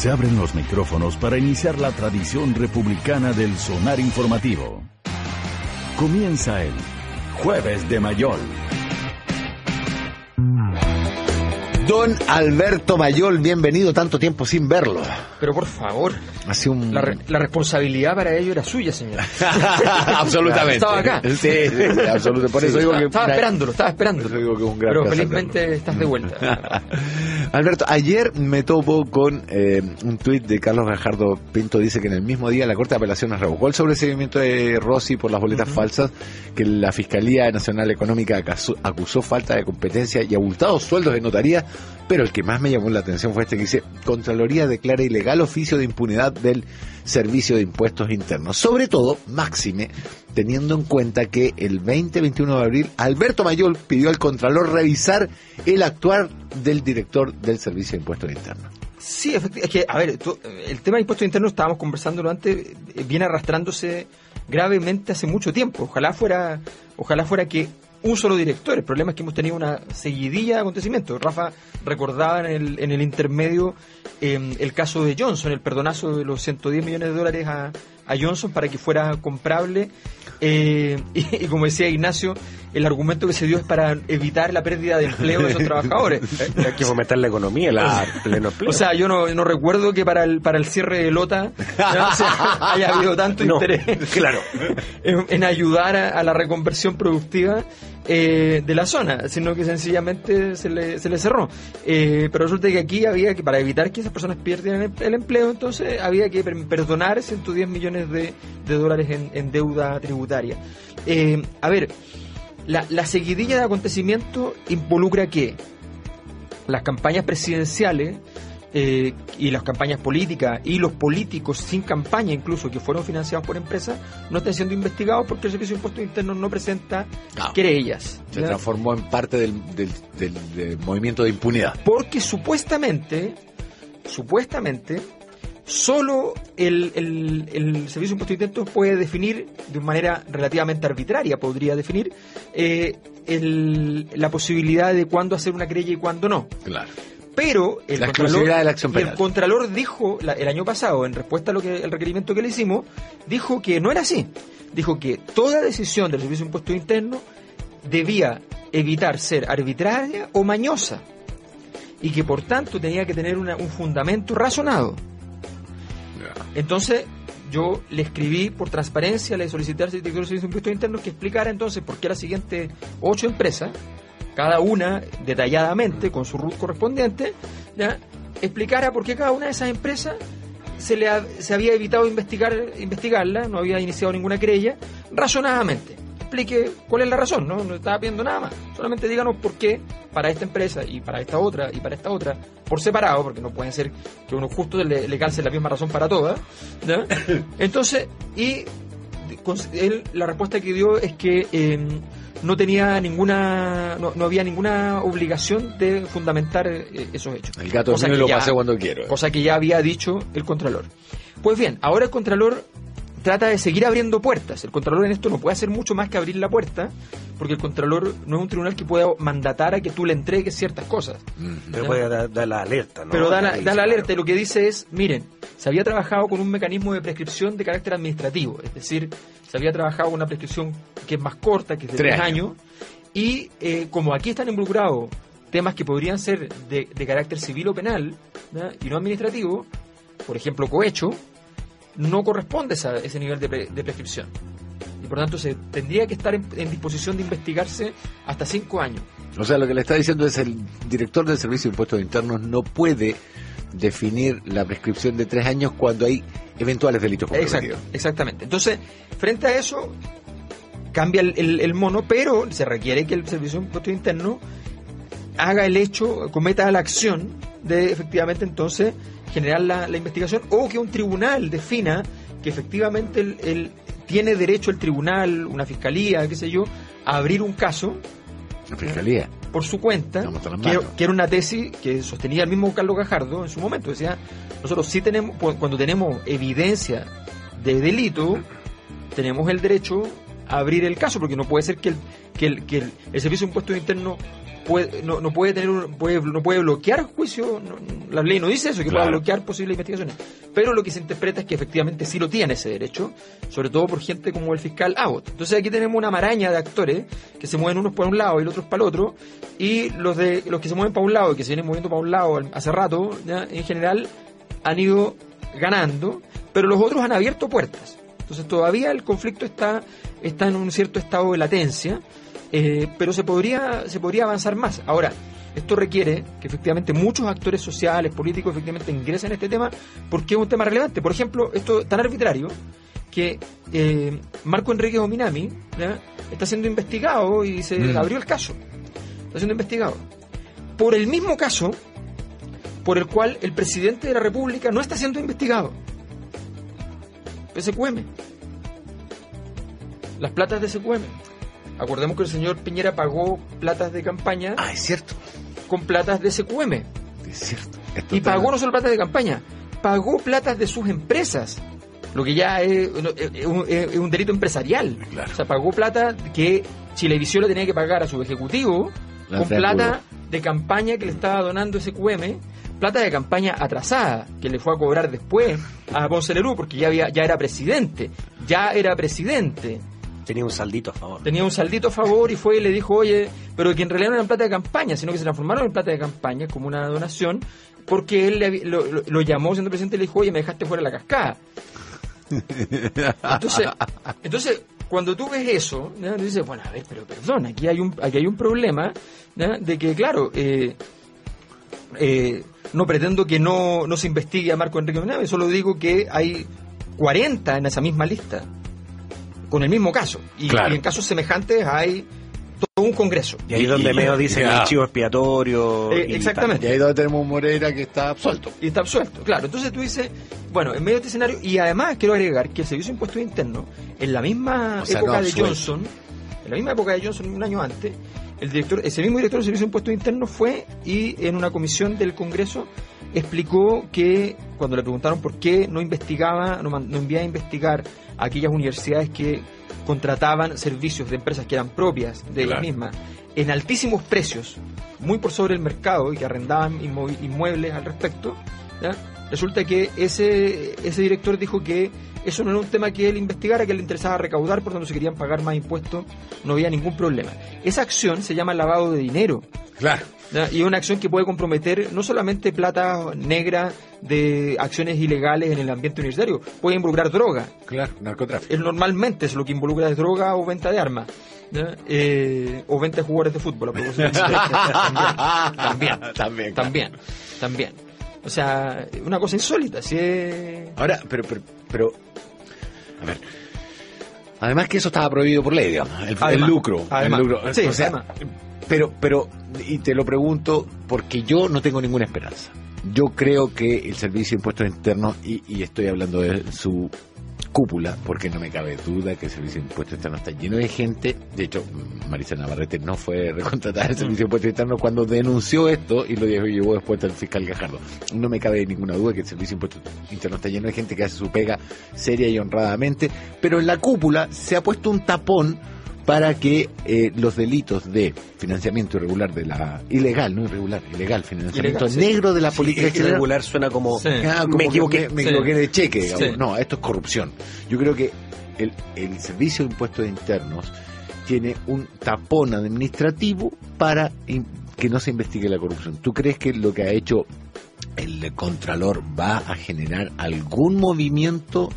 Se abren los micrófonos para iniciar la tradición republicana del sonar informativo. Comienza el Jueves de Mayol. Don Alberto Mayol, bienvenido, tanto tiempo sin verlo. Pero por favor, Hace un... la, re- la responsabilidad para ello era suya, señor. absolutamente. Estaba acá. Sí, sí, sí, absolutamente. Por eso digo que... estaba esperándolo, estaba esperándolo. Digo que un gran Pero felizmente estás de vuelta. Alberto, ayer me topo con eh, un tuit de Carlos Gajardo Pinto, dice que en el mismo día la Corte de Apelaciones revocó el sobreseimiento de Rossi por las boletas falsas, que la Fiscalía Nacional Económica acusó, acusó falta de competencia y abultados sueldos de notaría, pero el que más me llamó la atención fue este que dice, Contraloría declara ilegal oficio de impunidad del Servicio de Impuestos Internos. Sobre todo, máxime, teniendo en cuenta que el 20-21 de abril Alberto Mayol pidió al Contralor revisar el actuar del director del Servicio de Impuestos Internos. Sí, efectivamente. Es que, a ver, el tema de impuestos internos, estábamos conversándolo antes, eh, viene arrastrándose gravemente hace mucho tiempo. Ojalá fuera, ojalá fuera que un solo director. El problema es que hemos tenido una seguidilla de acontecimientos. Rafa recordaba en el, en el intermedio eh, el caso de Johnson, el perdonazo de los 110 millones de dólares a, a Johnson para que fuera comprable. Eh, y, y como decía Ignacio, el argumento que se dio es para evitar la pérdida de empleo de esos trabajadores. Hay que fomentar la economía, la pleno empleo. O sea, yo no, no recuerdo que para el, para el cierre de Lota ¿no? O sea, haya habido tanto No, interés claro. en, en ayudar a, a la reconversión productiva eh, de la zona, sino que sencillamente se le, se le cerró. Eh, pero resulta que aquí había que, para evitar que esas personas pierdan el, empleo, entonces había que per- perdonar 110 millones de, de dólares en, en deuda tributaria. Eh, a ver, la, la seguidilla de acontecimientos involucra que las campañas presidenciales eh, y las campañas políticas y los políticos sin campaña incluso que fueron financiados por empresas no están siendo investigados porque el Servicio de Impuestos Internos no presenta Ah. querellas. Se transformó en parte del, del- del- del movimiento de impunidad. Porque supuestamente, supuestamente, solo el, el- el Servicio de Impuestos Internos puede definir de manera relativamente arbitraria, podría definir eh, el- la posibilidad de cuándo hacer una querella y cuándo no. Claro. Pero el La Contralor, de la acción el. Contralor dijo la- el año pasado, en respuesta a lo que el requerimiento que le hicimos, dijo que no era así. Dijo que toda decisión del Servicio de Impuestos Internos debía evitar ser arbitraria o mañosa y que por tanto tenía que tener una- un fundamento razonado. Entonces, yo le escribí por transparencia, le solicité al director del Servicio de Impuestos Internos que explicara entonces por qué las siguientes ocho empresas, cada una detalladamente, con su RUT correspondiente, ¿ya? explicara por qué cada una de esas empresas se le ha- se había evitado investigar investigarla, no había iniciado ninguna querella, razonadamente. Explique cuál es la razón, ¿no? No estaba pidiendo nada más. Solamente díganos por qué para esta empresa y para esta otra y para esta otra, por separado, porque no pueden ser que uno justo le, le calce la misma razón para todas. Entonces, y él, la respuesta que dio es que eh, no tenía ninguna, no, no había ninguna obligación de fundamentar eh, esos hechos. El gato mío lo ya- pasé cuando quiero. Cosa que ya había dicho el Contralor. Pues bien, ahora el Contralor trata de seguir abriendo puertas. El Contralor en esto no puede hacer mucho más que abrir la puerta, porque el Contralor no es un tribunal que pueda mandatar a que tú le entregues ciertas cosas. Pero puede dar, la alerta, ¿no? Pero da la, da la claro. alerta y lo que dice es, miren, se había trabajado con un mecanismo de prescripción de carácter administrativo, es decir, se había trabajado con una prescripción que es más corta, que es de Tres tres años, y eh, como aquí están involucrados temas que podrían ser de, de carácter civil o penal y no administrativo, por ejemplo, cohecho, no corresponde esa- ese nivel de, pre- de prescripción. Y por tanto se tendría que estar en, en disposición de investigarse hasta cinco años. O sea, lo que le está diciendo es el director del Servicio de Impuestos Internos no puede definir la prescripción de tres años cuando hay eventuales delitos Exacto, exactamente. Entonces, frente a eso, cambia el, el- el mono, pero se requiere que el Servicio de Impuestos Internos haga el hecho, cometa la acción de efectivamente entonces generar la, la investigación o que un tribunal defina que efectivamente el, el- tiene derecho el tribunal, una fiscalía, qué sé yo, a abrir un caso La fiscalía. por su cuenta, las que, era una tesis que sostenía el mismo Carlos Gajardo en su momento. Decía, nosotros sí tenemos, cu- cuando tenemos evidencia de delito, tenemos el derecho a abrir el caso, porque no puede ser que el, que el, que el, el Servicio de Impuestos Internos puede, no, no puede tener un- puede, no puede bloquear juicio, no- la ley no dice eso, que pueda Claro. bloquear posibles investigaciones. Pero lo que se interpreta es que efectivamente sí lo tiene ese derecho, sobre todo por gente como el fiscal Abbott. Entonces aquí tenemos una maraña de actores que se mueven unos para un lado y los otros para el otro, y los de los que se mueven para un lado y que se vienen moviendo para un lado hace rato, ya, en general han ido ganando, pero los otros han abierto puertas. Entonces todavía el conflicto está, está en un cierto estado de latencia, eh, pero se podría, se podría avanzar más. Ahora, esto requiere que efectivamente muchos actores sociales, políticos, efectivamente ingresen en este tema porque es un tema relevante. Por ejemplo, esto tan arbitrario que eh, Marco Enrique Ominami está siendo investigado y se Mm. abrió el caso. Está siendo investigado. Por el mismo caso por el cual el presidente de la República no está siendo investigado. SQM. Las platas de SQM. Acordemos que el señor Piñera pagó platas de campaña Ah, es cierto. con platas de SQM. Es cierto. Esto Y pagó no solo platas de campaña, pagó platas de sus empresas. Lo que ya es, es un, es un delito empresarial. Claro. O sea, pagó plata que Chilevisión le tenía que pagar a su ejecutivo La con plata de campaña que le estaba donando SQM, plata de campaña atrasada que le fue a cobrar después a Ponce Lerú porque ya, había, ya era presidente. Ya era presidente Tenía un saldito a favor. tenía un saldito a favor y fue y le dijo, oye, pero que en realidad no eran plata de campaña, sino que se transformaron en plata de campaña como una donación, porque él le lo, lo- lo llamó siendo presidente y le dijo, oye, me dejaste fuera de la cascada. Entonces, entonces cuando tú ves eso, tú dices, bueno, a ver, pero perdón, aquí hay un, aquí hay un problema de que, claro, eh, eh, no pretendo que no, no se investigue a Marco Enrique Menave, solo digo que hay 40 en esa misma lista, con el mismo caso. Y, Claro. y en casos semejantes hay todo un congreso. Y ahí donde Meo dice Ya. que el chivo expiatorio. Eh, y exactamente. Y ahí donde tenemos un Moreira que está absuelto. Y está absuelto, claro. Entonces tú dices, bueno, en medio de este escenario, y además quiero agregar que el Servicio de Impuestos Internos, en la misma O sea, época no de. Johnson, en la misma época de Johnson, un año antes, el director, ese mismo director del Servicio de Impuestos Internos fue y en una comisión del Congreso explicó que cuando le preguntaron por qué no investigaba, no, no enviaba a investigar aquellas universidades que contrataban servicios de empresas que eran propias de ellas Claro. mismas en altísimos precios, muy por sobre el mercado y que arrendaban inmuebles al respecto, ¿ya? Resulta que ese, ese director dijo que eso no era un tema que él investigara, que le interesaba recaudar, por tanto si querían pagar más impuestos no había ningún problema. Esa acción se llama lavado de dinero. Claro. Y es una acción que puede comprometer no solamente plata negra de acciones ilegales en el ambiente universitario, puede involucrar droga. Claro, narcotráfico. Normalmente es lo que involucra es droga o venta de armas. Eh, o venta de jugadores de fútbol. a propósito. también, también, También. también, también. O sea, una cosa insólita. Si es... Ahora, pero, pero, pero, a ver. Además que eso estaba prohibido por ley, digamos. El, lucro. además. el lucro. Sí, o sea, además. pero, pero, y te lo pregunto porque yo no tengo ninguna esperanza. Yo creo que el Servicio de Impuestos Internos, y, y estoy hablando de su cúpula, porque no me cabe duda que el Servicio de Impuestos Internos está lleno de gente. De hecho, Marisa Navarrete no fue recontratada al Servicio de Impuestos Internos cuando denunció esto y lo llevó después al fiscal Gajardo. No me cabe ninguna duda que el Servicio de Impuestos Internos está lleno de gente que hace su pega seria y honradamente, pero en la cúpula se ha puesto un tapón para que eh, los delitos de financiamiento irregular de la ilegal, no irregular, ilegal, financiamiento Ilegal, sí. negro de la Sí, política es que exterior, regular suena como. Sí. Ah, como Me equivoqué. Me, me Sí. equivoqué de cheque, digamos. Sí. No, esto es corrupción. Yo creo que el, el Servicio de Impuestos Internos tiene un tapón administrativo para in- que no se investigue la corrupción. ¿Tú crees que lo que ha hecho el Contralor va a generar algún movimiento?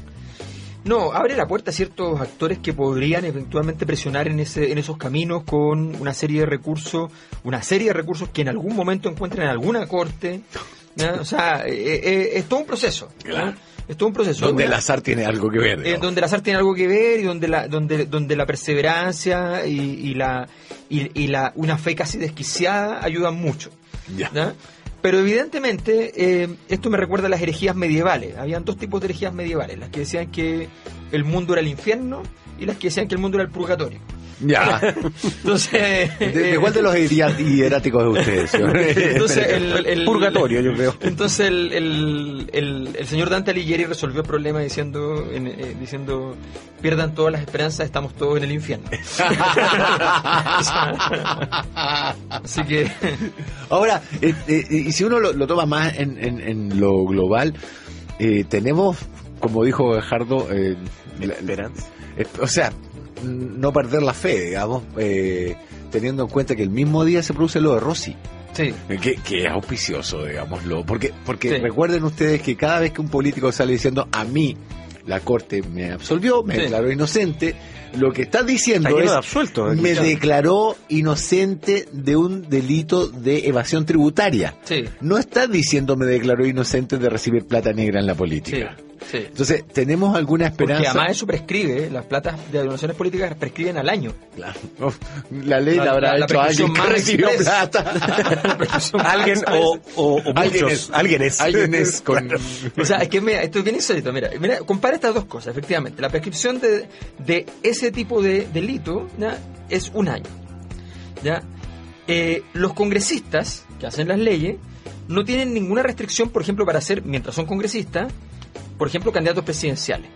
No, abre la puerta a ciertos actores que podrían eventualmente presionar en, ese, en esos caminos con una serie de recursos, una serie de recursos que en algún momento encuentren en alguna corte. ¿ya? O sea, eh, eh, es todo un proceso. Claro. Es todo un proceso. Donde el azar tiene algo que ver. eh, donde el azar tiene algo que ver y donde la, donde, donde la perseverancia y, y la, y, y la, una fe casi desquiciada ayudan mucho. Ya. ¿ya? Pero evidentemente eh, esto me recuerda a las herejías medievales. Habían dos tipos de herejías medievales, las que decían que el mundo era el infierno y las que decían que el mundo era el purgatorio. Ya. Entonces, ¿De, de eh, cuál de los hieráticos de ustedes? señor? entonces el, el- Purgatorio, yo creo. Entonces el, el, el- el señor Dante Alighieri resolvió el problema diciendo, en- eh, diciendo pierdan todas las esperanzas, estamos todos en el infierno. Así que Ahora, eh, eh, y si uno lo, lo toma más en, en- en lo global, eh, tenemos, como dijo Gajardo, eh, la- Esperanza. eh, o sea, no perder la fe, digamos, eh, teniendo en cuenta que el mismo día se produce lo de Rossi. sí, Eh, Que, que es auspicioso, digámoslo. Porque, porque Sí. recuerden ustedes que cada vez que un político sale diciendo a mí la corte me absolvió, me Sí. declaró inocente, lo que está diciendo es de absueltos. me declaró inocente de un delito de evasión tributaria. sí, No está diciendo me declaró inocente de recibir plata negra en la sí, política. Sí. Entonces, tenemos alguna Porque esperanza. además eso prescribe, las platas de donaciones políticas prescriben al año. Claro. La ley la, La- habrá la- la hecho alguien prescripción que más recibió express. plata. Alguien o, o, o Alguien muchos. es. Alguien es. Alguien es con... O sea, es que mira, esto es bien insólito. Mira, mira, compara estas dos cosas, efectivamente. La prescripción de, de ese tipo de delito ¿ya? es un año. ¿ya? Eh, los congresistas que hacen las leyes no tienen ninguna restricción, por ejemplo, para ser, mientras son congresistas, por ejemplo, candidatos presidenciales.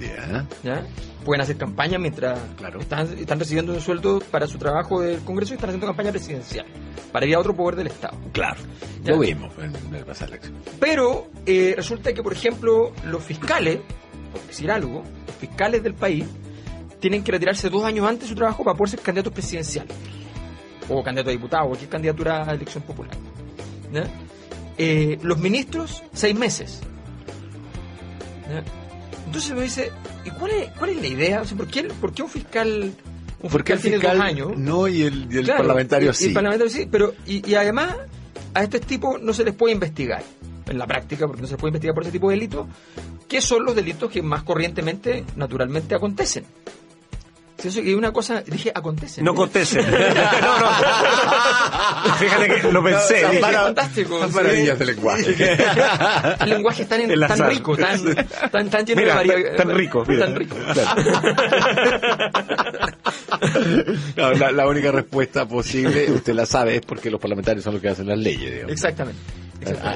Ya. ¿ya? Pueden hacer campaña mientras Claro. están, están recibiendo un sueldo para su trabajo del Congreso y están haciendo campaña presidencial para ir a otro poder del Estado. Claro. Ya. Lo vimos en el pasado. Pero eh, resulta que, por ejemplo, los fiscales, por decir algo, los fiscales del país tienen que retirarse dos años antes de su trabajo para poder ser candidatos presidenciales. O candidato a diputado, o cualquier candidatura a elección popular. ¿Ya? Eh, los ministros, seis meses. Entonces me dice, ¿y cuál es, cuál es la idea? O sea, ¿por, qué, ¿Por qué un fiscal, un Porque fiscal el tiene fiscal dos años? no y el, y el Claro, parlamentario y- sí. y el parlamentario sí, pero y, y además a estos tipos no se les puede investigar en la práctica, porque no se les puede investigar por ese tipo de delitos, que son los delitos que más corrientemente, naturalmente, acontecen. Es una cosa, dije acontecen. No conteste. no, no. Fíjate que lo pensé. No, dije, para- fantástico. Son sí. maravillas del lenguaje. El lenguaje es tan, El tan rico, tan, tan, tan lleno Mira, de varia- tan rico, mira. Tan rico. No, la, la única respuesta posible, usted la sabe, es porque los parlamentarios son los que hacen las leyes. digamos. Exactamente.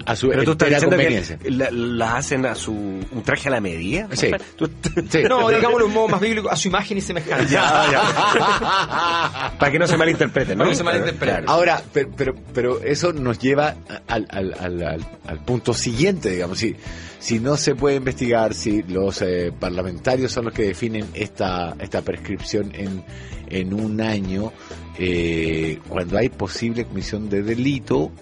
A, su Pero tú estás diciendo conveniencia. que la- las hacen a su un traje a la medida. Sí. Tú- Sí. No, digámoslo un modo más bíblico, a su imagen y semejanza. Ya, ya. Para que no se malinterpreten, ¿no? Para que no se malinterpreten. Ahora, pero, pero, pero eso nos lleva al, al, al, al- al punto siguiente, digamos. Si, si no se puede investigar, si los eh, parlamentarios son los que definen esta, esta prescripción en, en un año, eh, cuando hay posible comisión de delito,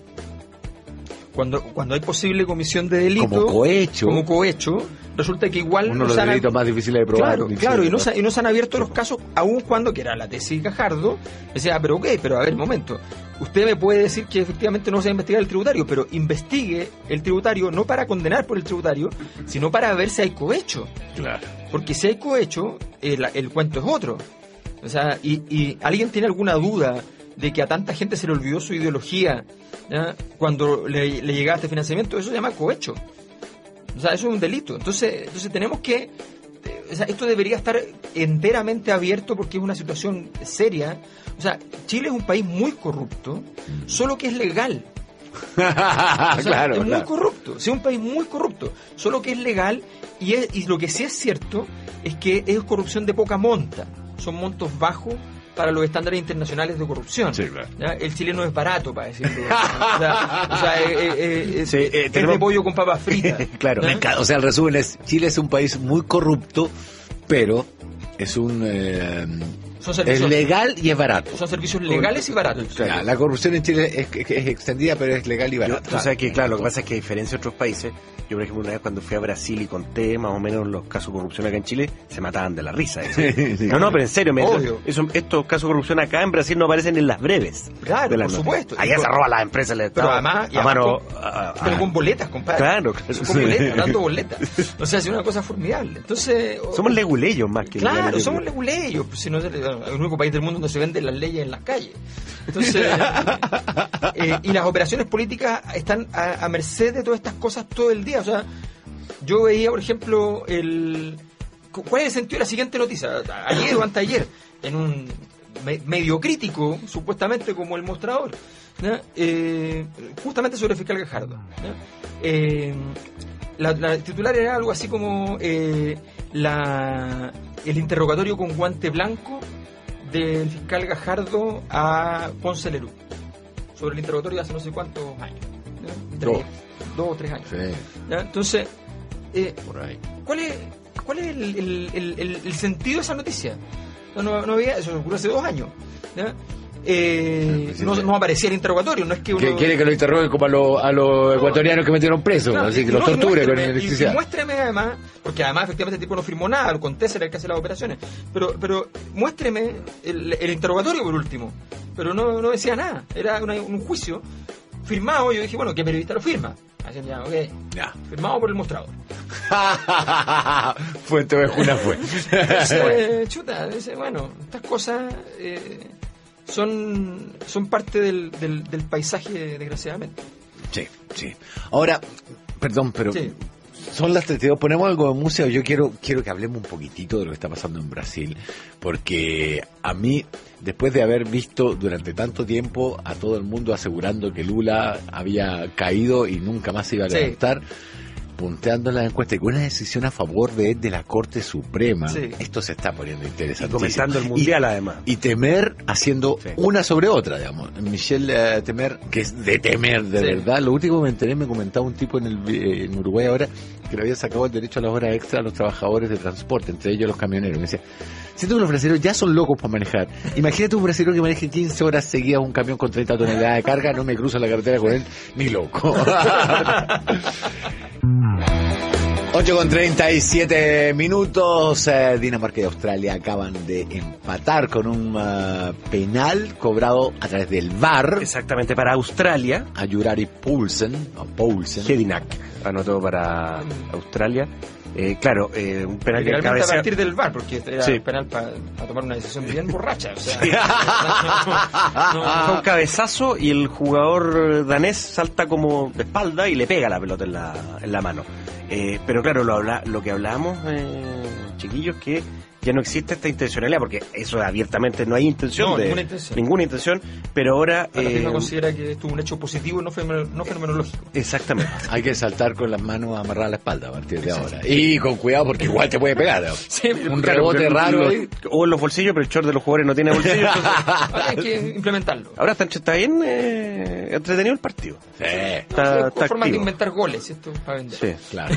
Cuando, cuando hay posible comisión de delito, como cohecho, como cohecho, resulta que igual uno de no los se han- delitos más difíciles de probar. Claro, claro, y no, se, y no se han abierto los casos, aun cuando, que era la tesis Gajardo, decía, pero ok, pero a ver, un momento, usted me puede decir que efectivamente no se va a investigar el tributario, pero investigue el tributario no para condenar por el tributario, sino para ver si hay cohecho. Claro. Porque si hay cohecho, el, el cuento es otro. O sea, y, y alguien tiene alguna duda de que a tanta gente se le olvidó su ideología ¿ya? cuando le, le llegaba este financiamiento, eso se llama cohecho. O sea, eso es un delito. Entonces, entonces tenemos que... o sea, esto debería estar enteramente abierto porque es una situación seria. O sea, Chile es un país muy corrupto, solo que es legal. O sea, claro, es muy claro. corrupto, sí, un país muy corrupto, solo que es legal y, es, y lo que sí es cierto es que es corrupción de poca monta, son montos bajos para los estándares internacionales de corrupción. Sí, claro. ¿ya? El chileno es barato, para decirlo. o sea, o sea, eh, eh, eh, es, Sí, eh, es tenemos- de pollo con papas fritas. Claro. encanta. O sea, el resumen es, Chile es un país muy corrupto, pero es un... Son es servicios, legal y es barato. son servicios legales y baratos. Ya, la corrupción en Chile es, es- es extendida, pero es legal y Yo- barata. tú sabes que, claro, lo que pasa es que a diferencia de otros países, yo, por ejemplo, una vez cuando fui a Brasil y conté más o menos los casos de corrupción acá en Chile, se mataban de la risa. ¿eh? Sí. No, no, pero en serio, me Obvio. eso- estos casos de corrupción acá en Brasil no aparecen en las breves. Claro, por noticias. supuesto. Allá Y se roban las empresas del Pero además, y a mano. con- a- a- pero con boletas, compadre. Claro, claro. Con Sí. boletas, dando boletas. O sea, es una cosa formidable. Entonces, Somos leguleyos más que Claro, somos leguleyos. Pues, si no, bueno, es el único país del mundo donde se venden las leyes en las calles. Entonces, eh, y las operaciones políticas están a, merced de todas estas cosas todo el día. O sea, yo veía, por ejemplo, el ¿cuál es el sentido de la siguiente noticia? Ayer o anteayer, en un me- medio crítico, supuestamente como el mostrador. Eh, justamente sobre el fiscal Gajardo. ¿ya? Eh, la, la titular era algo así como la, el interrogatorio con guante blanco del fiscal Gajardo a Ponce Lerú. Sobre el interrogatorio de hace no sé cuántos años. Tres- Dos. dos o tres años. Sí, ¿ya? Entonces, eh, por ahí. ¿Cuál es, cuál es el, el- el- el- el sentido de esa noticia? No, no, no había, eso ocurrió hace dos años. ¿ya? Eh, no, aparecía el interrogatorio, no es que uno... Que quiere que lo interroguen como a, los- a los ecuatorianos que metieron presos, Claro, así que los torture con electricidad. Y, muéstreme además, porque además efectivamente el tipo no firmó nada, el Contés era el que hace las operaciones, pero, pero muéstreme el, el interrogatorio por último, pero no, no decía nada, era una- un juicio firmado, yo dije, bueno, ¿qué periodista lo firma? Así ya, ok, Ya. firmado por el mostrador. Fuente Ovejuna fue. Entonces, chuta, dice, bueno, estas cosas eh, son, son parte del, del, del paisaje, desgraciadamente. Sí, sí. Ahora, perdón, pero Sí. son las 32. Ponemos algo de música. Yo quiero, quiero que hablemos un poquitito de lo que está pasando en Brasil. Porque a mí, después de haber visto durante tanto tiempo a todo el mundo asegurando que Lula había caído y nunca más se iba a Sí. En la encuesta y con una decisión a favor de, de la Corte Suprema, Sí. esto se está poniendo Y interesante. comentando el mundial, además. y Temer haciendo Sí. una sobre otra, digamos. Michelle eh, Temer, que es de Temer, de Sí. verdad. Lo último que me enteré, me comentaba un tipo en, el, eh, en Uruguay ahora que le había sacado el derecho a las horas extra a los trabajadores de transporte, entre ellos los camioneros. Me decía, siento que los brasileños ya son locos para manejar. Imagínate un brasileño que maneje 15 horas seguidas un camión con 30 toneladas de carga, no me cruzo la carretera con él, ni loco. 8 con 37 minutos. eh, Dinamarca y Australia acaban de empatar con un ah, penal cobrado a través del VAR Exactamente, para Australia, a Jurari Poulsen. O Poulsen. Hedinak anotó para Australia. Eh, claro, eh, un penal que a partir del VAR, porque era Sí. penal para tomar una decisión bien borracha. O sea, un cabezazo y el jugador danés salta como de espalda y le pega la pelota en la, en la mano. Eh, pero claro, lo, habla, lo que hablábamos, eh, chiquillos, que ya no existe esta intencionalidad, porque eso abiertamente no hay intención No, de ninguna intención. ninguna intención, pero ahora... la eh, FIFA considera que esto es un hecho positivo y no, fenomen- no fenomenológico. exactamente. Hay que saltar con las manos amarradas a la espalda a partir de ahora. Y con cuidado porque igual te puede pegar. ¿no? Sí, un Claro, rebote pero raro los- ahí. O en los bolsillos, pero el short de los jugadores no tiene bolsillos. Ahora hay que implementarlo. ahora está, está bien eh, entretenido el partido. Sí, Está, formas de inventar goles, esto para vender. Sí. claro.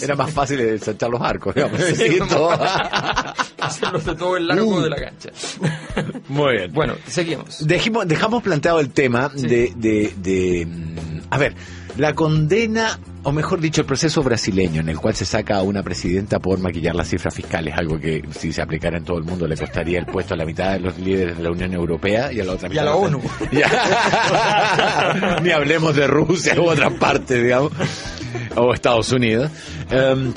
Era más fácil de saltar los arcos, digamos. Sí, Sí, todo. Hacerlos de todo el largo Uh. de la cancha. Muy bien. Bueno, seguimos. Dejemos, dejamos planteado el tema Sí. de, de, de, mm, a ver, la condena, o mejor dicho, el proceso brasileño en el cual se saca a una presidenta por maquillar las cifras fiscales, algo que si se aplicara en todo el mundo le costaría el puesto a la mitad de los líderes de la Unión Europea y a la otra Y mitad a la ONU. Ni hablemos de Rusia u otras partes, digamos, o Estados Unidos. Em,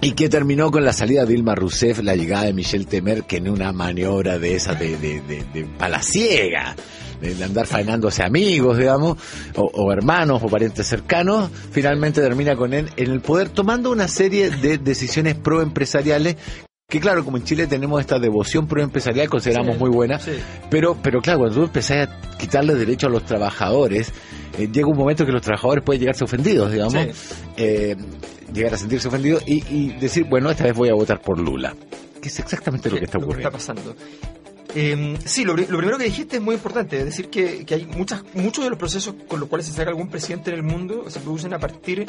y que terminó con la salida de Dilma Rousseff, la llegada de Michel Temer, que en una maniobra de esas de, de, de, de palaciega, de andar faenándose amigos, digamos, o, o hermanos o parientes cercanos, finalmente termina con él en el poder, tomando una serie de decisiones proempresariales que claro, como en Chile tenemos esta devoción proempresarial, consideramos Sí, muy buena, sí. pero, pero claro, cuando tú empezás a quitarle derecho a los trabajadores, eh, llega un momento que los trabajadores pueden llegarse ofendidos, digamos, Sí. eh, llegar a sentirse ofendidos y, y decir, bueno, esta vez voy a votar por Lula. Que es exactamente lo que está ocurriendo. pasando. Eh, sí, lo, pri- lo primero que dijiste es muy importante, es decir, que, que hay muchas, muchos de los procesos con los cuales se saca algún presidente en el mundo se producen a partir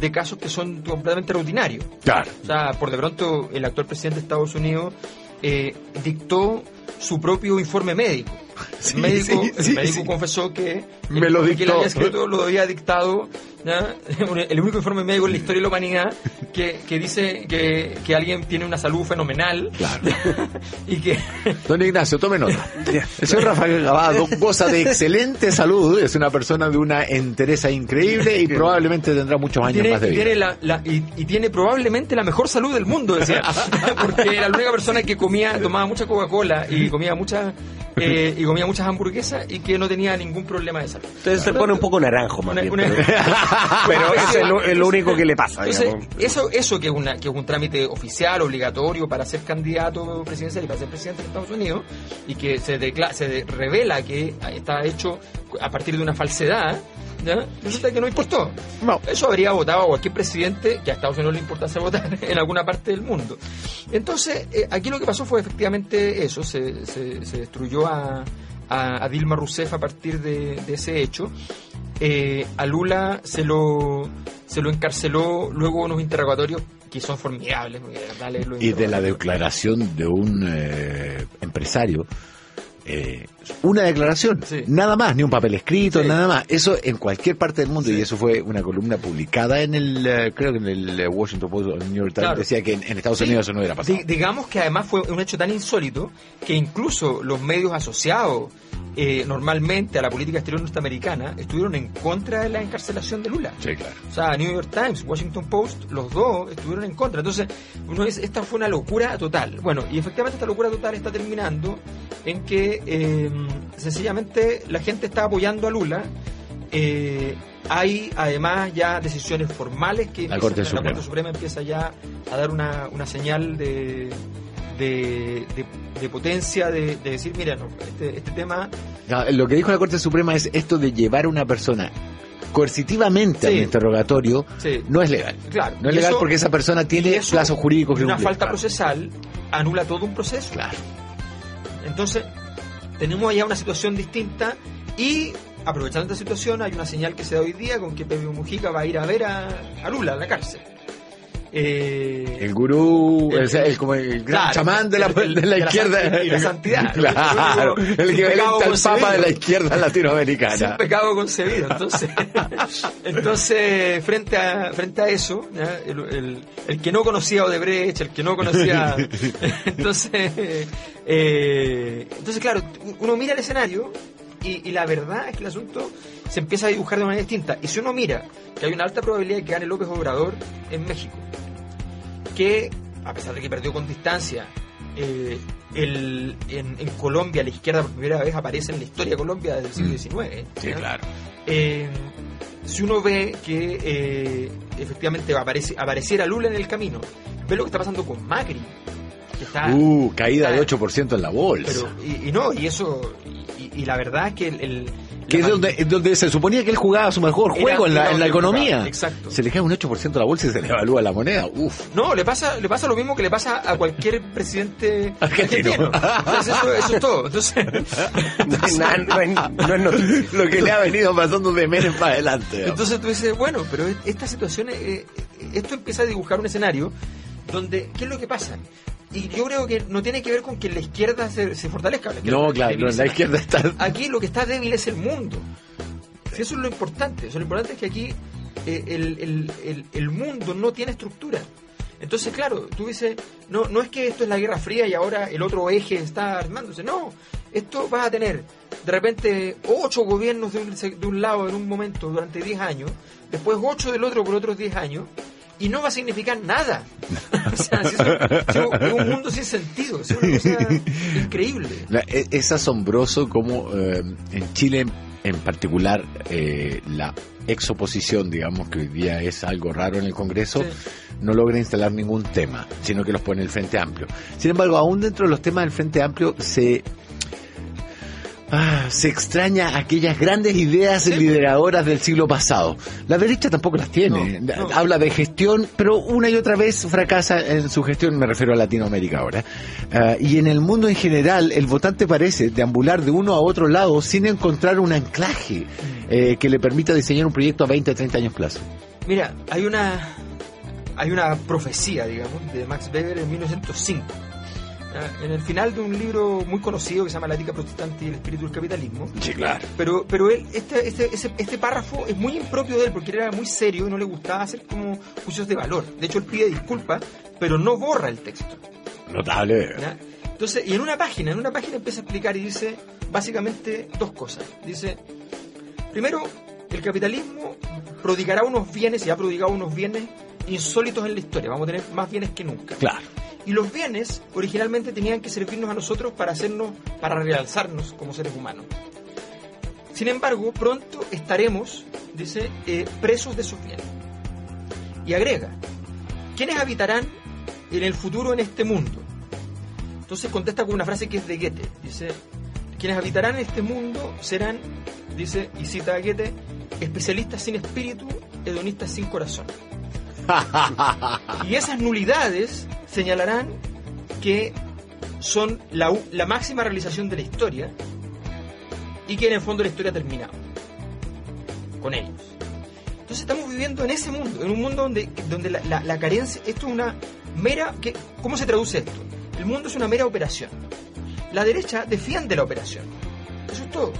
de casos que son completamente rutinarios. Claro. O sea, por de pronto, el actual presidente de Estados Unidos eh, dictó su propio informe médico. El Sí, médico, sí, el médico sí. confesó que Me el lo informe que él dictó. había escrito lo había dictado ¿ya? el único informe médico en la historia de la humanidad que, que dice que, que alguien tiene una salud fenomenal Claro. y que Don Ignacio, tome nota. El señor Rafael Gabado goza de excelente salud, es una persona de una entereza increíble y probablemente tendrá muchos años tiene, más de vida. tiene la, la- y, y tiene probablemente la mejor salud del mundo, decía. Porque era la única persona que comía, tomaba mucha Coca-Cola y, y comía muchas eh, y comía muchas hamburguesas y que no tenía ningún problema de salud. Entonces se pone un poco naranjo, más Una- bien, una- pero, pero eso es lo, es lo único que le pasa. Entonces, eso, eso que es, una, que es un trámite oficial, obligatorio para ser candidato presidencial y para ser presidente de Estados Unidos, y que se, decla- se revela que está hecho a partir de una falsedad, ¿ya? resulta que no importó. No. Eso habría votado a cualquier presidente que a Estados Unidos le importase votar en alguna parte del mundo. Entonces, eh, aquí lo que pasó fue efectivamente eso, se, se, se destruyó a, a- a Dilma Rousseff a partir de, de ese hecho. Eh, a Lula se lo, se lo encarceló luego unos interrogatorios que son formidables. porque Y de la declaración de un eh, empresario. eh, una declaración, Sí. nada más, ni un papel escrito, Sí. nada más. Eso en cualquier parte del mundo, Sí. y eso fue una columna publicada en el, eh, creo que en el eh, Washington Post o el New York Times, Claro. decía que en, en Estados. Unidos eso no hubiera pasado. Di- digamos que además fue un hecho tan insólito que incluso los medios asociados eh, normalmente a la política exterior norteamericana estuvieron en contra de la encarcelación de Lula. Sí, claro. O sea, New York Times, Washington Post, los dos estuvieron en contra. Entonces, uno dice, esta fue una locura total. Bueno, y efectivamente esta locura total está terminando en que eh, sencillamente la gente está apoyando a Lula. Eh, hay además ya decisiones formales que La Corte la Suprema. Corte Suprema empieza ya a dar una, una señal de, de, de- de potencia de, de decir, mira, no, este, este tema No, lo que dijo la Corte Suprema es esto de llevar a una persona coercitivamente a Sí. un interrogatorio Sí. no es legal. Claro. No es legal eso- porque esa persona tiene eso, plazos jurídicos una cumplir. falta Claro. procesal anula todo un proceso. Claro. Entonces, tenemos allá una situación distinta y aprovechando esta situación hay una señal que se da hoy día con que Pepe Mujica va a ir a ver a, a Lula a la cárcel. Eh, El gurú, El- el, el- como el gran claro, chamán de la, de la la izquierda. y la santidad. Claro, El- equivalente al papa de la izquierda latinoamericana. pecado concebido. Entonces, entonces frente a frente a eso. El, el- que no conocía Odebrecht, el que no conocía, entonces, eh, entonces claro, uno mira el escenario y, y la verdad es que el asunto se empieza a dibujar de manera distinta. Y si uno mira que hay una alta probabilidad de que gane López Obrador en México, que a pesar de que perdió con distancia, eh, el- en, en Colombia la izquierda por primera vez aparece en la historia de Colombia desde el siglo XIX. Sí, ¿ya? claro. Eh, si uno ve que eh, efectivamente aparece, apareciera Lula en el camino, ve lo que está pasando con Macri, que está... Uh, caída de está- 8% en la bolsa. pero, y, y no, y eso, y, y la verdad es que el... el- que es donde, donde se suponía que él jugaba su mejor Era- juego en la, en economía. jugaba, exacto. Se le cae un 8% a la bolsa y se le evalúa la moneda. Uf. No, le pasa, le pasa lo mismo que le pasa a cualquier presidente Argentino. Entonces, eso, eso es todo. Entonces, No es, no no. Lo que le ha venido pasando de menos para adelante. entonces tú dices, bueno, pero esta situación, eh, esto empieza a dibujar un escenario donde, ¿qué es lo que pasa? Y yo creo que no tiene que ver con que la izquierda se, se fortalezca. la izquierda no, claro, no, la izquierda está... Aquí lo que está débil es el mundo. Eso es lo importante. Eso, lo importante es que aquí eh, el, el- el- el mundo no tiene estructura. Entonces, claro, tú dices, no, no es que esto es la Guerra Fría y ahora el otro eje está armándose. No, esto va a tener de repente ocho gobiernos de un, de un lado en un momento durante 10 años, después ocho del otro por otros 10 años, y no va a significar nada. o sea, eso- si es un mundo sin sentido, es una cosa increíble. La- e- Es asombroso como eh, en Chile en particular eh, la exoposición, digamos que hoy día es algo raro en el Congreso, Sí. no logra instalar ningún tema, sino que los pone el Frente Amplio. Sin embargo, aún dentro de los temas del Frente Amplio se... ah, se extraña aquellas grandes ideas Sí. lideradoras del siglo pasado. La derecha tampoco las tiene. No, no. Habla de gestión, pero una y otra vez fracasa en su gestión, me refiero a Latinoamérica ahora. Ah, y en el mundo en general, el votante parece deambular de uno a otro lado sin encontrar un anclaje eh, que le permita diseñar un proyecto a 20 o 30 años plazo. Mira, hay una hay una profecía, digamos, de Max Weber en 1905. ¿Ya? En el final de un libro muy conocido que se llama La ética protestante y el espíritu del capitalismo. Sí, claro. Pero, pero él, este, este, ese- este párrafo es muy impropio de él porque él era muy serio y no le gustaba hacer como juicios de valor. De hecho, él pide disculpas, pero no borra el texto. Notable. Entonces, y en una página, en una página empieza a explicar y dice básicamente dos cosas. Dice, primero, el capitalismo prodigará unos bienes y ha prodigado unos bienes insólitos en la historia. Vamos a tener más bienes que nunca. Claro. Y los bienes originalmente tenían que servirnos a nosotros para hacernos, para realzarnos como seres humanos. Sin embargo, pronto estaremos, dice, eh, presos de esos bienes. Y agrega, ¿quiénes habitarán en el futuro en este mundo? Entonces contesta con una frase que es de Goethe. Dice, quienes habitarán en este mundo serán, dice, y cita a Goethe, especialistas sin espíritu, hedonistas sin corazón. y esas nulidades señalarán que son la, la máxima realización de la historia y que en el fondo la historia ha terminado con ellos. Entonces estamos viviendo en ese mundo, en un mundo donde, donde la, la- la carencia, esto es una mera, que, ¿cómo se traduce esto? El mundo es una mera operación. La derecha defiende la operación. Eso es todo.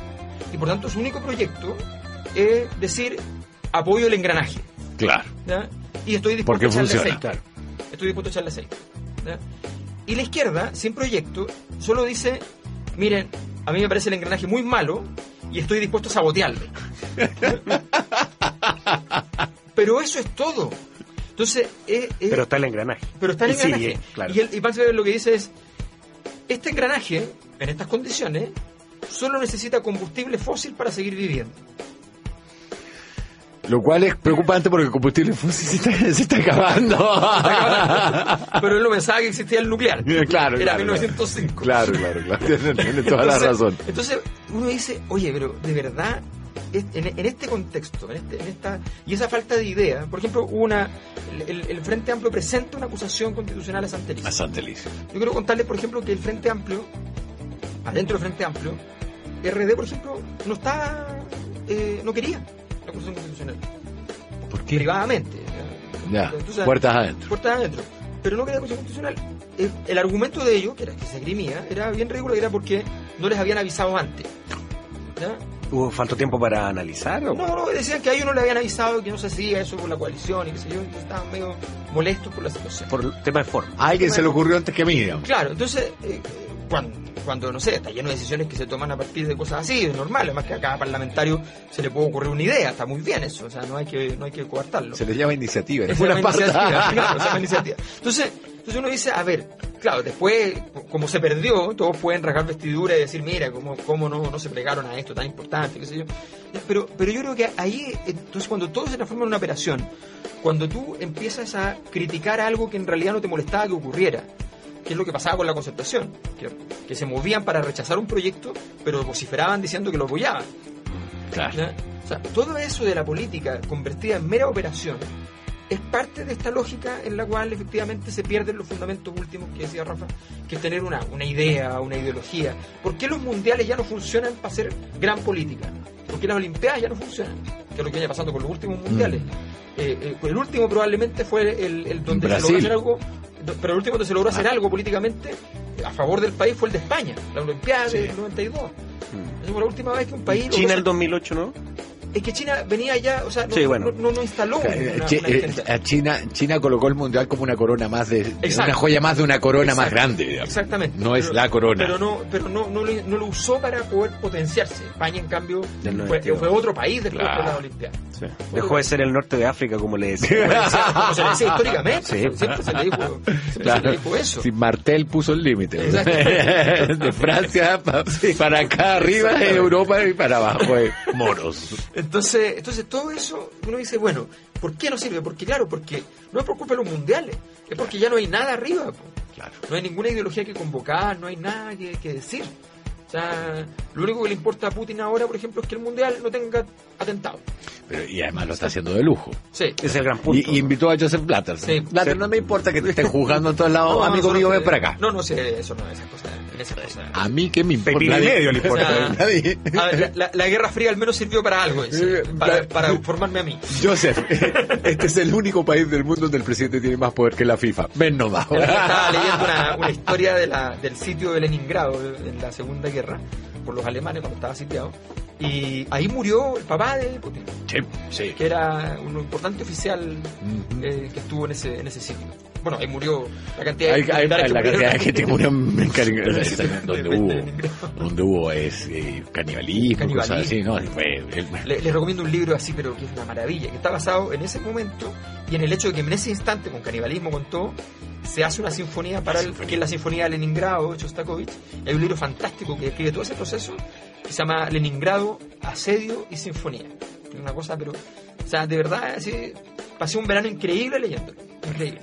Y por tanto su único proyecto es decir, apoyo el engranaje. Claro. ¿ya? Y estoy dispuesto Porque a echarle funciona. aceite. Estoy dispuesto a echarle aceite. ¿Ya? Y la izquierda, sin proyecto, solo dice, miren, a mí me parece el engranaje muy malo y estoy dispuesto a sabotearlo. Pero eso es todo. Entonces, es- es- Pero está el engranaje. pero está el Y sigue, engranaje. claro. Y, el, y lo que dice es, este engranaje, en estas condiciones, solo necesita combustible fósil para seguir viviendo. Lo cual es preocupante porque el combustible fósil se está, se está acabando. Pero él no pensaba que existía el nuclear. Claro, Era claro, 1905. Claro, claro, claro. Tiene, tiene toda la razón. Entonces uno dice, oye, pero de verdad, en, en este contexto, en, este, en esta y esa falta de idea, por ejemplo, una, el, el Frente Amplio presenta una acusación constitucional a Santeliz. A Santa Elisa. Yo quiero contarles, por ejemplo, que el Frente Amplio, adentro del Frente Amplio, RD, por ejemplo, no está, eh, no quería acusación constitucional, ¿Por qué? privadamente. Ya, Entonces, puertas adentro. puertas adentro. Pero no quería la acusación constitucional. El, el argumento de ellos, que era que se grimía, era bien ridículo, era porque no les habían avisado antes. ¿Ya? ¿Hubo falta tiempo para analizar? O? No, no, decían que a ellos no le habían avisado que no se hacía eso por la coalición y qué sé yo, entonces estaban medio molestos por la situación. Por el tema de forma. A alguien se le ocurrió antes que a mí, digamos. Claro, entonces, eh, cuando, cuando, no sé, está lleno de decisiones que se toman a partir de cosas así, es normal, además que a cada parlamentario se le puede ocurrir una idea, está muy bien eso, o sea, no hay que, no hay que coartarlo. Se les llama iniciativa. en Se llama alguna parte. iniciativa, claro, se llama iniciativa. Entonces, entonces uno dice, a ver, claro, después, como se perdió, todos pueden rasgar vestidura y decir, mira, cómo, cómo no, no se plegaron a esto tan importante, qué sé yo. Pero, pero yo creo que ahí, entonces cuando todo se transforma en una operación, cuando tú empiezas a criticar algo que en realidad no te molestaba que ocurriera, que es lo que pasaba con la concertación, que, que se movían para rechazar un proyecto, pero vociferaban diciendo que lo apoyaban. Claro. ¿ya? O sea, todo eso de la política convertida en mera operación es parte de esta lógica en la cual efectivamente se pierden los fundamentos últimos que decía Rafa, que es tener una, una idea, una ideología. ¿Por qué los mundiales ya no funcionan para hacer gran política? ¿Por qué las Olimpiadas ya no funcionan? Que es lo que viene pasando con los últimos mundiales. Eh, eh, el último probablemente fue el, el donde se Brasil. logró hacer algo, pero el último donde se logró hacer algo políticamente a favor del país fue el de España, la Olimpiada del 92. Esa fue la última vez que un país... China el 2008, ¿no? Es que China venía ya, o sea, no, Sí, bueno. no, no, no instaló una, eh, China, China colocó el mundial como una corona más de, Exacto. una joya más de una corona más grande. digamos. Exactamente. No es la corona. Pero no, pero no, no, lo, no lo usó para poder potenciarse. España, en cambio, fue, 92. fue otro país después Claro. de la Olimpiada. Dejó de ser el norte de África, como le decía. Como se le decía históricamente, Sí. siempre se le dijo, siempre Claro. se le dijo eso. Si Martel puso el límite. De Francia pa- para acá arriba, de Europa y para abajo, eh, moros. Entonces, entonces todo eso uno dice, bueno, ¿por qué no sirve? Porque claro, porque no es por culpa de los mundiales, es porque ya no hay nada arriba. po. Claro. No hay ninguna ideología que convocar, no hay nada que, que decir. O sea, lo único que le importa a Putin ahora, por ejemplo, es que el mundial no tenga atentado. Pero, y además lo está haciendo de lujo. Sí. Es el gran punto. Y, y invitó a Joseph Blatter. Sí. Blatter, Sí. no me importa que te estén juzgando en todos lados, No, amigo eso mío, no ven para acá. No, no sé, eso no, esas cosas. En esas cosas. A mí que me importa. Pepino y Nadie- medio le importa. O sea, Nadie- A ver, la, la Guerra Fría al menos sirvió para algo, para, para formarme a mí. Joseph, este es el único país del mundo donde el presidente tiene más poder que la FIFA. Ven nomás. Estaba leyendo una, una historia de la, del sitio de Leningrado en la Segunda Guerra por los alemanes cuando estaba sitiado. Y ahí murió el papá de Putin, Sí, sí. que era un importante oficial eh, que estuvo en ese, en ese sitio. Bueno, ahí murió la cantidad de hay- la cantidad de gente que murió en donde de- hubo, donde hubo es, eh, canibalismo, cosas así, ¿no? Fue el- Le- les recomiendo un libro así, pero que es una maravilla, que está basado en ese momento y en el hecho de que en ese instante, con canibalismo, con todo, se hace una sinfonía para el, que es la sinfonía de Leningrado de Shostakovich. Hay un libro fantástico que describe todo ese proceso que se llama Leningrado, Asedio y Sinfonía. Es una cosa, pero, o sea, de verdad, así, pasé un verano increíble leyéndolo. Increíble.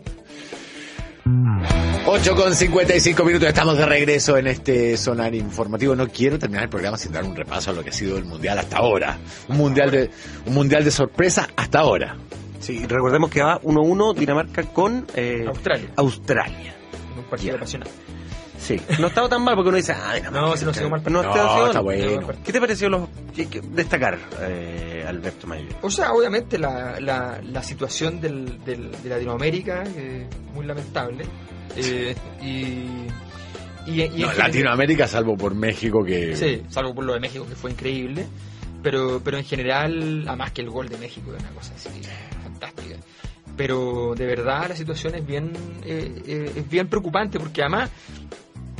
8 con 55 minutos, estamos de regreso en este sonar informativo. No quiero terminar el programa sin dar un repaso a lo que ha sido el mundial hasta ahora. Un mundial de, un mundial de sorpresa hasta ahora. Sí, recordemos que va 1-1 Dinamarca con eh, Australia. Australia. En un partido apasionante. Sí, no ha estado tan mal porque uno dice, ay, No, si no ha sido mal No, No, sido está mal. bueno. ¿Qué te pareció los, qué- qué- destacar, eh, Alberto Mayor? O sea, obviamente la, la, la situación del, del- de Latinoamérica es muy lamentable. Eh, y, y, y No, general- Latinoamérica, salvo por México, que Sí, salvo por lo de México que fue increíble. Pero, pero en general, además que el gol de México es una cosa así fantástica. Pero de verdad la situación es bien, eh, eh, es bien preocupante porque además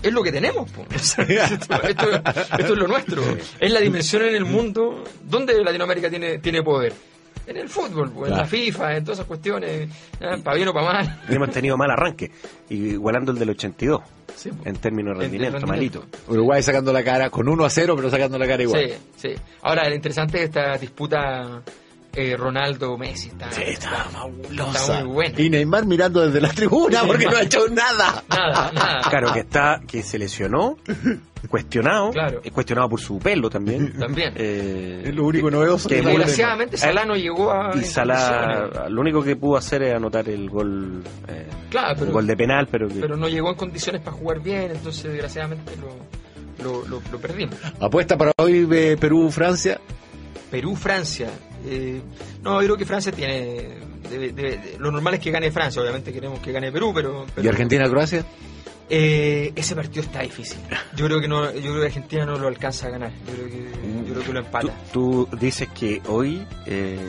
es lo que tenemos. esto, esto- esto es lo nuestro. Es la dimensión en el mundo donde Latinoamérica tiene, tiene poder. En el fútbol, po, en la FIFA, en todas esas cuestiones, para bien o para mal. Y hemos tenido mal arranque, igualando el del 82, Sí, en términos de En- en rendimiento, rendimiento. malito. Uruguay sacando la cara con 1 a 0, pero sacando la cara igual. Sí, sí. Ahora, lo interesante es esta disputa eh, Ronaldo-Messi. Está, Sí, está está muy buena. Y Neymar mirando desde la tribuna porque no ha hecho nada. Nada, nada. Claro, que está, que se lesionó, cuestionado, Claro. cuestionado por su pelo también. También. Eh, Es lo único novedoso. que que Desgraciadamente, Salah no llegó a. y. Salah, lo único que pudo hacer es anotar el gol, eh, Claro, el pero, gol de penal, pero que pero no llegó en condiciones para jugar bien, entonces, desgraciadamente, lo, lo, lo- lo perdimos. Apuesta para hoy eh, Perú-Francia. Perú-Francia. Eh, no, yo creo que Francia tiene. debe- debe- lo normal es que gane Francia, obviamente queremos que gane Perú, pero. pero ¿Y Argentina-Croacia? Eh, ese partido está difícil. Yo creo que no, yo creo que Argentina no lo alcanza a ganar. Yo creo que, yo creo que lo tú, empata. tú dices que hoy, eh,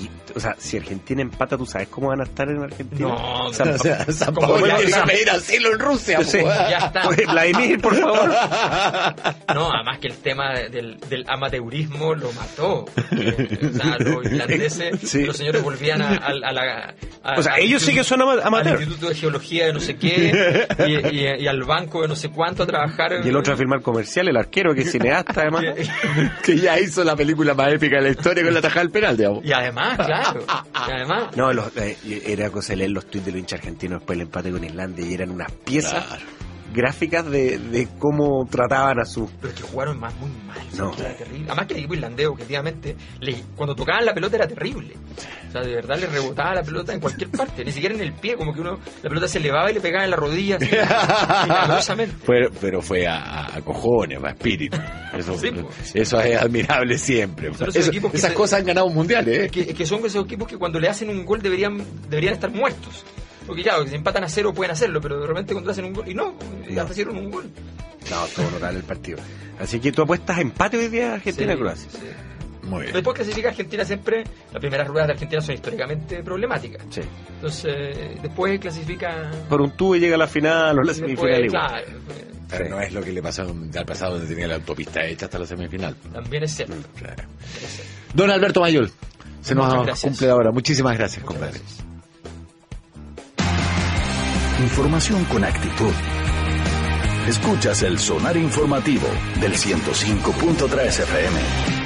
y, o sea, si Argentina empata, ¿tú sabes cómo van a estar en Argentina? No, O sea, O sea, San Paolo ya pedir asilo en Rusia. Sí. po. Ya está. Oye, Vladimir, por favor. No, además que el tema del, del amateurismo lo mató. Eh, o sea, los irlandeses, Sí. los señores volvían a, a- a la. a- O sea, ellos sí que son ama- Al amateurs. Instituto de Geología de no sé qué y, y- y al banco de no sé cuánto a trabajar. Y el otro a firmar comercial, el arquero, que es cineasta, además. que ya hizo la película más épica de la historia con la tajada del penal, digamos. Y además, claro. Y además. No, los, eh, era cosa de leer los tweets de los hinchas argentinos después del empate con Islandia y eran unas piezas Claro. Gráficas de, de cómo trataban a su... Pero es que jugaron más muy mal. No. Era terrible. Además que el equipo irlandés, objetivamente, le- cuando tocaban la pelota era terrible. O sea, de verdad le rebotaba la pelota en cualquier parte, ni siquiera en el pie, como que uno, la pelota se elevaba y le pegaba en la rodilla. Fue- pero fue a, a cojones, a espíritu. Eso, Sí, pues. eso es admirable siempre. Eso- esas se- cosas han ganado mundiales, Es ¿eh? que, que son esos equipos que cuando le hacen un gol deberían, deberían estar muertos. Porque claro, si empatan a cero pueden hacerlo, pero de repente cuando hacen un gol, y no, ya No. hicieron un gol. No, todo notable el partido. Así que tú apuestas empate hoy día Argentina-Croacia. Sí, sí. Muy bien. Después clasifica Argentina siempre, las primeras ruedas de Argentina son históricamente problemáticas. Sí. Entonces, después clasifica... Por un tubo y llega a la final o la semifinal igual. claro, eh, Pero Sí. no es lo que le pasó mundial pasado donde tenía la autopista hecha hasta la semifinal. también es cierto. Claro. también es cierto. Don Alberto Mayol, se nos gracias. cumple ahora. Muchísimas gracias, Muchas compadre. gracias. Información con actitud. Escuchas el sonar informativo del 105.3 FM.